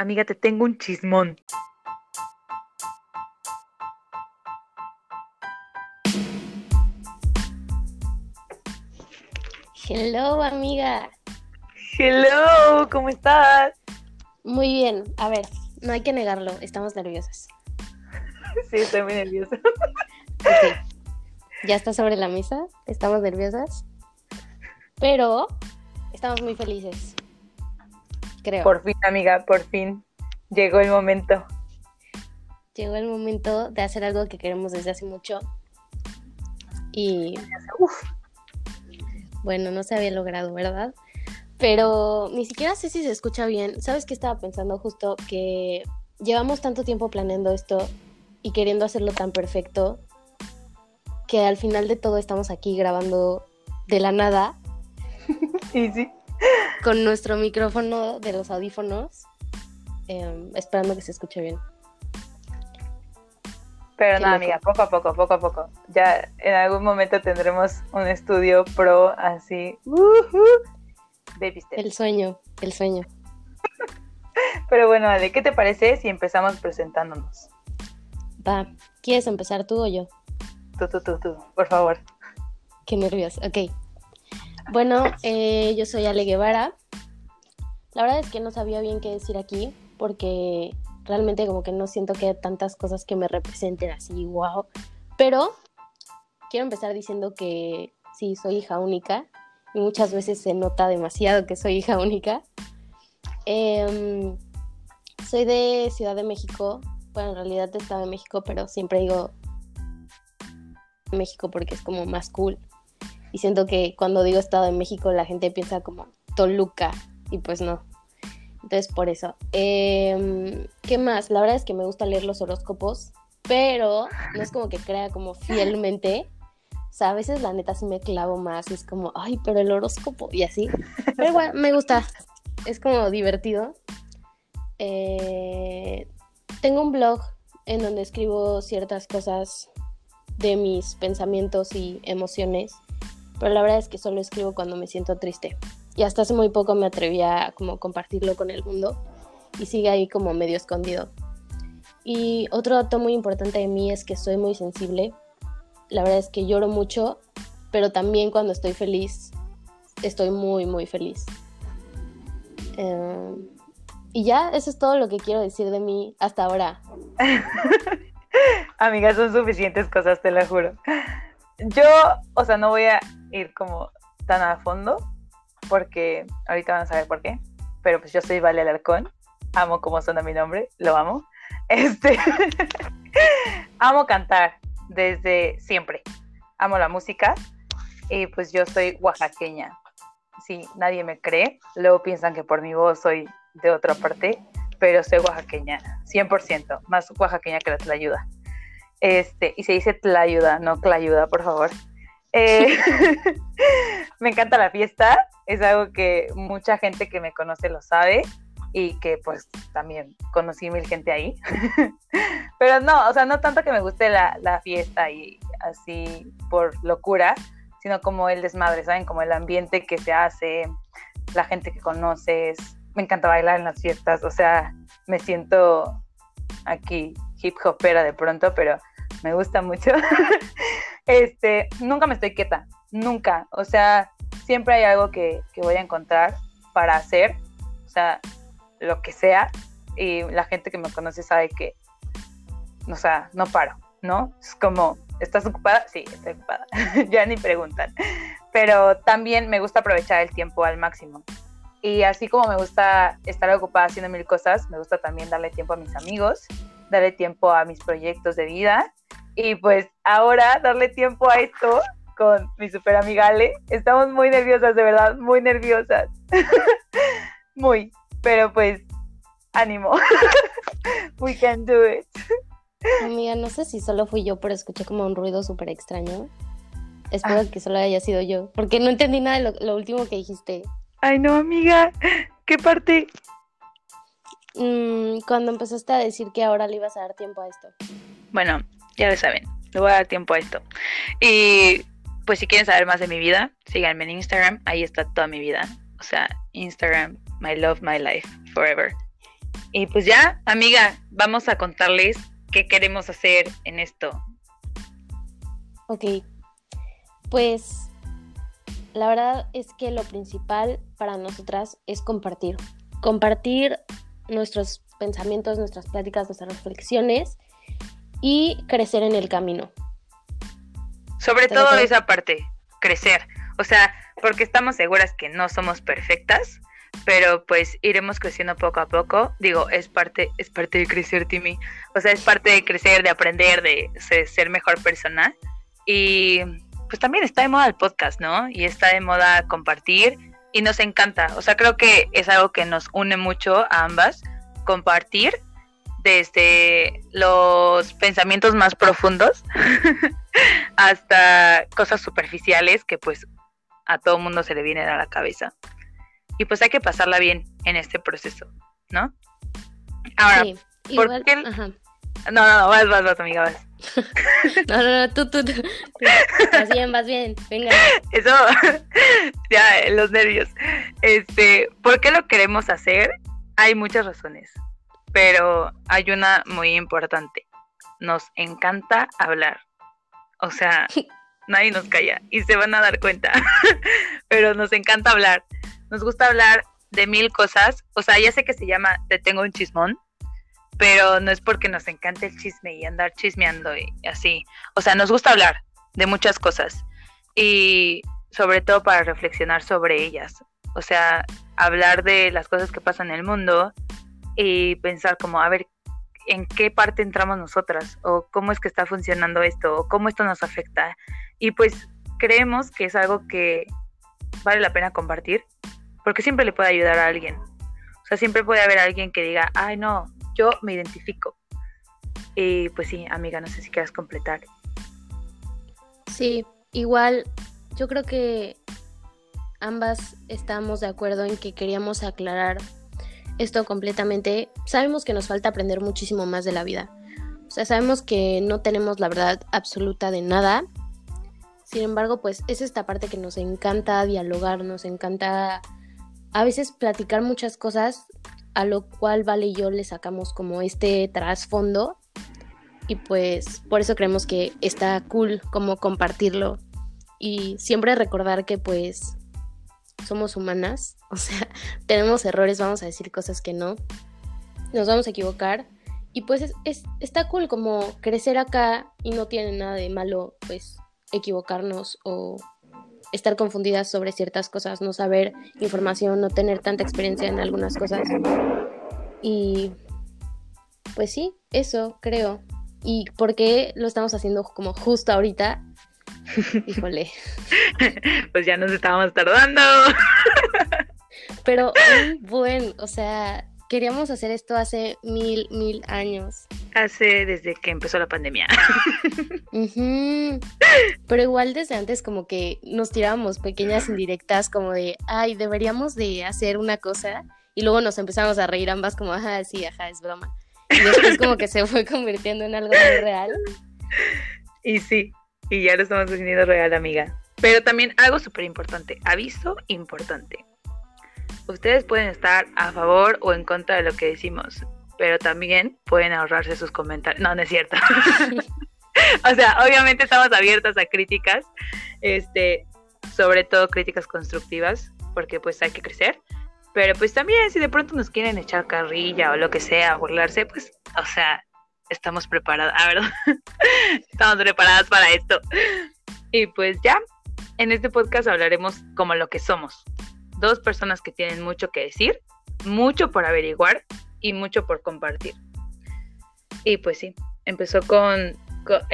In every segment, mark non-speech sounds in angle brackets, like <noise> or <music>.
Amiga, te tengo un chismón. Hello, amiga. Hello, ¿cómo estás? Muy bien. A ver, no hay que negarlo, estamos nerviosas. <laughs> Sí, estoy muy nerviosa. Ok. Ya está sobre la mesa, estamos nerviosas. Pero estamos muy felices. Creo. Por fin, amiga, por fin. Llegó el momento. Llegó el momento de hacer algo que queremos desde hace mucho. Y Uf, bueno, no se había logrado, ¿verdad? Pero ni siquiera sé si se escucha bien. ¿Sabes qué estaba pensando justo? Que llevamos tanto tiempo planeando esto y queriendo hacerlo tan perfecto que al final de todo estamos aquí grabando de la nada <laughs> y sí. Con nuestro micrófono de los audífonos, em, esperando que se escuche bien. Pero Qué no, amiga, poco a poco, poco a poco. Ya en algún momento tendremos un estudio pro así. ujú, Baby steps. El sueño, el sueño. Pero bueno, Ale, ¿qué te parece si empezamos presentándonos? Va, ¿quieres empezar tú o yo? Tú, tú, tú, tú, por favor. Qué nervios. Ok. Bueno, eh, yo soy Ale Guevara. La verdad es que no sabía bien qué decir aquí porque realmente como que no siento que haya tantas cosas que me representen así, wow. Pero quiero empezar diciendo que sí, soy hija única y muchas veces se nota demasiado que soy hija única. Em, soy de Ciudad de México, bueno, en realidad de Estado de México, pero siempre digo México porque es como más cool. Y siento que cuando digo Estado de México la gente piensa como Toluca y pues no. Entonces por eso. Em, ¿Qué más? La verdad es que me gusta leer los horóscopos, pero no es como que crea como fielmente. O sea, a veces la neta sí me clavo más y es como, ay, pero el horóscopo y así. Pero igual me gusta. Es como divertido. Eh, tengo un blog en donde escribo ciertas cosas de mis pensamientos y emociones, pero la verdad es que solo escribo cuando me siento triste. Y hasta hace muy poco me atreví a como compartirlo con el mundo y sigue ahí como medio escondido. Y otro dato muy importante de mí es que soy muy sensible. La verdad es que lloro mucho, pero también cuando estoy feliz, estoy muy, muy feliz. Eh, y ya, eso es todo lo que quiero decir de mí hasta ahora. <laughs> Amiga, son suficientes cosas, te lo juro. Yo, o sea, no voy a ir como tan a fondo, porque ahorita van a saber por qué. Pero pues yo soy Vale Alarcón, amo cómo suena mi nombre, lo amo. <laughs> Este, <laughs> amo cantar desde siempre. Amo la música y pues yo soy oaxaqueña. Si nadie me cree, luego piensan que por mi voz soy de otra parte, pero soy oaxaqueña, 100%, más oaxaqueña que la Tlayuda. Este, y se dice Tlayuda, no Clayuda, por favor. Eh, <laughs> <laughs> me encanta la fiesta, es algo que mucha gente que me conoce lo sabe y que pues también conocí mil gente ahí. <laughs> Pero no, o sea, no tanto que me guste la, la fiesta y así por locura, sino como el desmadre, ¿saben? Como el ambiente que se hace, la gente que conoces. Me encanta bailar en las fiestas, o sea, me siento aquí hip hopera de pronto, pero me gusta mucho. Este, nunca me estoy quieta, nunca. O sea, siempre hay algo que, que voy a encontrar para hacer, o sea, lo que sea. Y la gente que me conoce sabe que, o sea, no paro, ¿no? Es como, ¿estás ocupada? Sí, estoy ocupada. <laughs> ya ni preguntan. Pero también me gusta aprovechar el tiempo al máximo. Y así como me gusta estar ocupada haciendo mil cosas, me gusta también darle tiempo a mis amigos, darle tiempo a mis proyectos de vida y pues ahora darle tiempo a esto con mi super amiga Ale. Estamos muy nerviosas, de verdad, muy nerviosas. <laughs> muy, pero pues ánimo. <laughs> We can do it. Amiga, no sé si solo fui yo, pero escuché como un ruido súper extraño. Espero que solo haya sido yo, porque no entendí nada de lo, lo último que dijiste. Ay, no, amiga. ¿Qué parte? Mm, cuando empezaste a decir que ahora le ibas a dar tiempo a esto. Bueno, ya lo saben, le voy a dar tiempo a esto. Y pues si quieren saber más de mi vida, síganme en Instagram, ahí está toda mi vida. O sea, Instagram, my love, my life, forever. Y pues ya, amiga, vamos a contarles qué queremos hacer en esto. Ok, pues la verdad es que lo principal para nosotras es compartir. Compartir nuestros pensamientos, nuestras pláticas, nuestras reflexiones y crecer en el camino. Sobre todo esa parte, crecer. O sea, porque estamos seguras que no somos perfectas, pero pues iremos creciendo poco a poco. Digo, es parte, es parte de crecer, Timmy. O sea, es parte de crecer, de aprender, de ser mejor persona. Y pues también está de moda el podcast, ¿no? Y está de moda compartir y nos encanta. O sea, creo que es algo que nos une mucho a ambas, compartir desde los pensamientos más profundos <laughs> hasta cosas superficiales que pues a todo mundo se le vienen a la cabeza. Y pues hay que pasarla bien en este proceso, ¿no? Ahora, ¿por qué? No, no, no, vas, vas, vas, amiga, vas. <laughs> no, no, no, tú, tú, tú, Vas bien, vas bien, venga. Eso, <laughs> ya, los nervios. Este, ¿por qué lo queremos hacer? Hay muchas razones, pero hay una muy importante. Nos encanta hablar. O sea, <laughs> nadie nos calla y se van a dar cuenta. <laughs> pero nos encanta hablar. Nos gusta hablar de mil cosas. O sea, ya sé que se llama Te tengo un chismón, pero no es porque nos encante el chisme y andar chismeando y así. O sea, nos gusta hablar de muchas cosas y sobre todo para reflexionar sobre ellas. O sea, hablar de las cosas que pasan en el mundo y pensar como, a ver, ¿en qué parte entramos nosotras? ¿O cómo es que está funcionando esto? ¿O cómo esto nos afecta? Y pues creemos que es algo que vale la pena compartir porque siempre le puede ayudar a alguien. O sea, siempre puede haber alguien que diga, ay no, yo me identifico. Y pues sí, amiga, no sé si quieras completar. Sí, igual yo creo que ambas estamos de acuerdo en que queríamos aclarar esto completamente. Sabemos que nos falta aprender muchísimo más de la vida. O sea, sabemos que no tenemos la verdad absoluta de nada. Sin embargo, pues es esta parte que nos encanta dialogar, nos encanta a veces platicar muchas cosas a lo cual Vale yo le sacamos como este trasfondo y pues por eso creemos que está cool como compartirlo y siempre recordar que pues somos humanas, <laughs> o sea, tenemos errores, vamos a decir cosas que no, nos vamos a equivocar y pues es, está cool como crecer acá y no tiene nada de malo pues equivocarnos o estar confundidas sobre ciertas cosas, no saber información, no tener tanta experiencia en algunas cosas. Y pues sí, eso creo. ¿Y por qué lo estamos haciendo como justo ahorita? <laughs> Híjole. Pues ya nos estábamos tardando. <laughs> Pero buen, o sea, queríamos hacer esto hace mil, mil años. Hace desde que empezó la pandemia. <laughs> Pero igual desde antes como que nos tirábamos pequeñas indirectas como de, ay, deberíamos de hacer una cosa. Y luego nos empezamos a reír ambas como, ajá, sí, ajá, es broma. Y después como que se fue convirtiendo en algo muy real. Y sí, y ya lo estamos haciendo real, amiga. Pero también algo súper importante, aviso importante Ustedes pueden estar a favor o en contra de lo que decimos, pero también pueden ahorrarse sus comentarios. No, no es cierto. <laughs> o sea, obviamente estamos abiertas a críticas, este, sobre todo críticas constructivas, porque pues hay que crecer. Pero pues también si de pronto nos quieren echar carrilla o lo que sea, burlarse, pues, o sea, estamos preparadas, ¿verdad? <laughs> estamos preparadas para esto. Y pues ya, en este podcast hablaremos como lo que somos, dos personas que tienen mucho que decir, mucho por averiguar y mucho por compartir. Y pues sí, empezó con,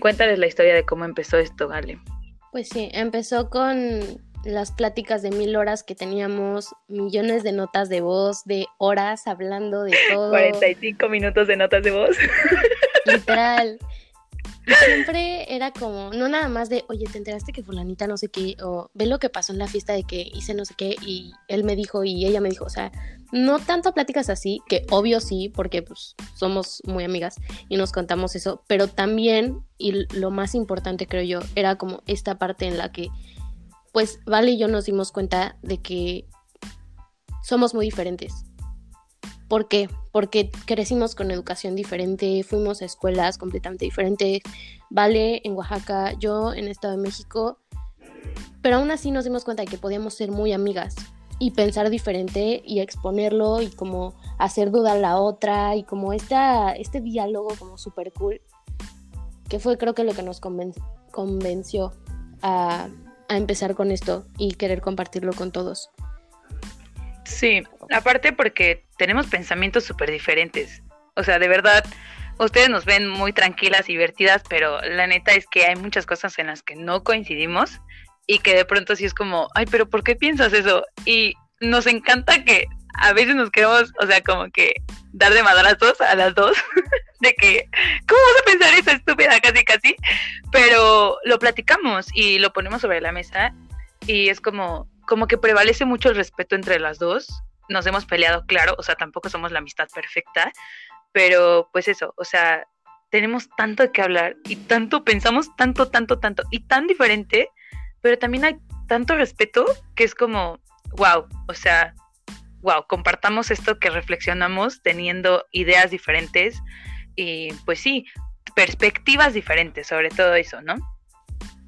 cuéntales la historia de cómo empezó esto, Gale. Pues sí, empezó con las pláticas de mil horas que teníamos, millones de notas de voz, de horas hablando de todo. 45 minutos de notas de voz. <laughs> Literal. Y siempre era como, no nada más de, oye, ¿te enteraste que fulanita no sé qué? O ve lo que pasó en la fiesta de que hice no sé qué y él me dijo y ella me dijo, o sea, no tanto pláticas así, que obvio sí, porque pues somos muy amigas y nos contamos eso, pero también, y lo más importante creo yo, era como esta parte en la que, pues Vale y yo nos dimos cuenta de que somos muy diferentes. ¿Por qué? Porque crecimos con educación diferente, fuimos a escuelas completamente diferentes. Vale en Oaxaca, yo en Estado de México. Pero aún así nos dimos cuenta de que podíamos ser muy amigas y pensar diferente y exponerlo y como hacer dudar a la otra y como esta, este diálogo como súper cool que fue creo que lo que nos convenció a, a empezar con esto y querer compartirlo con todos. Sí, aparte porque tenemos pensamientos súper diferentes. O sea, de verdad, ustedes nos ven muy tranquilas divertidas, pero la neta es que hay muchas cosas en las que no coincidimos y que de pronto sí es como, ay, pero ¿por qué piensas eso? Y nos encanta que a veces nos queremos, o sea, como que dar de madrazos a las dos, <laughs> de que, ¿cómo vas a pensar eso estúpida casi casi? Pero lo platicamos y lo ponemos sobre la mesa y es como, como que prevalece mucho el respeto entre las dos. Nos hemos peleado, claro, o sea, tampoco somos la amistad perfecta, pero pues eso, o sea, tenemos tanto qué hablar y tanto pensamos tanto, tanto, tanto y tan diferente, pero también hay tanto respeto que es como, wow, o sea, wow, compartamos esto que reflexionamos teniendo ideas diferentes y pues sí, perspectivas diferentes sobre todo eso, ¿no?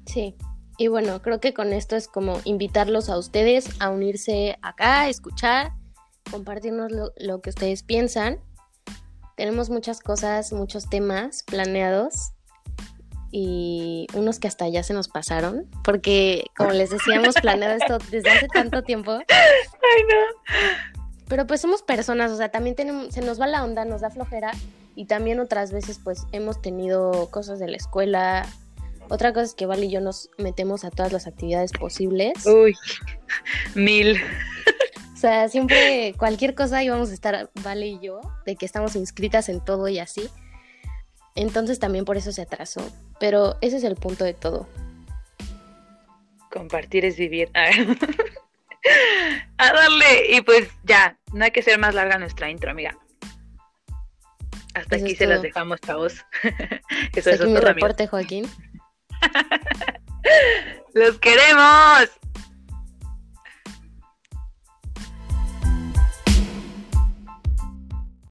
Sí, y bueno, creo que con esto es como invitarlos a ustedes a unirse acá, escuchar, compartirnos lo, que ustedes piensan. Tenemos muchas cosas, muchos temas planeados y unos que hasta ya se nos pasaron, porque como les decíamos, planeado esto desde hace tanto tiempo. Ay, no. Pero pues somos personas, o sea, también tenemos, se nos va la onda, nos da flojera y también otras veces pues hemos tenido cosas de la escuela. Otra cosa es que Vale y yo nos metemos a todas las actividades posibles. Uy, mil. O sea, siempre cualquier cosa íbamos a estar Vale y yo, de que estamos inscritas en todo y así. Entonces también por eso se atrasó. Pero ese es el punto de todo. Compartir es vivir. A, <laughs> darle. Y pues ya, no hay que ser más larga nuestra intro, amiga. Hasta aquí se las dejamos, chavos. <laughs> Eso es mi reporte, Joaquín. <laughs> Los queremos.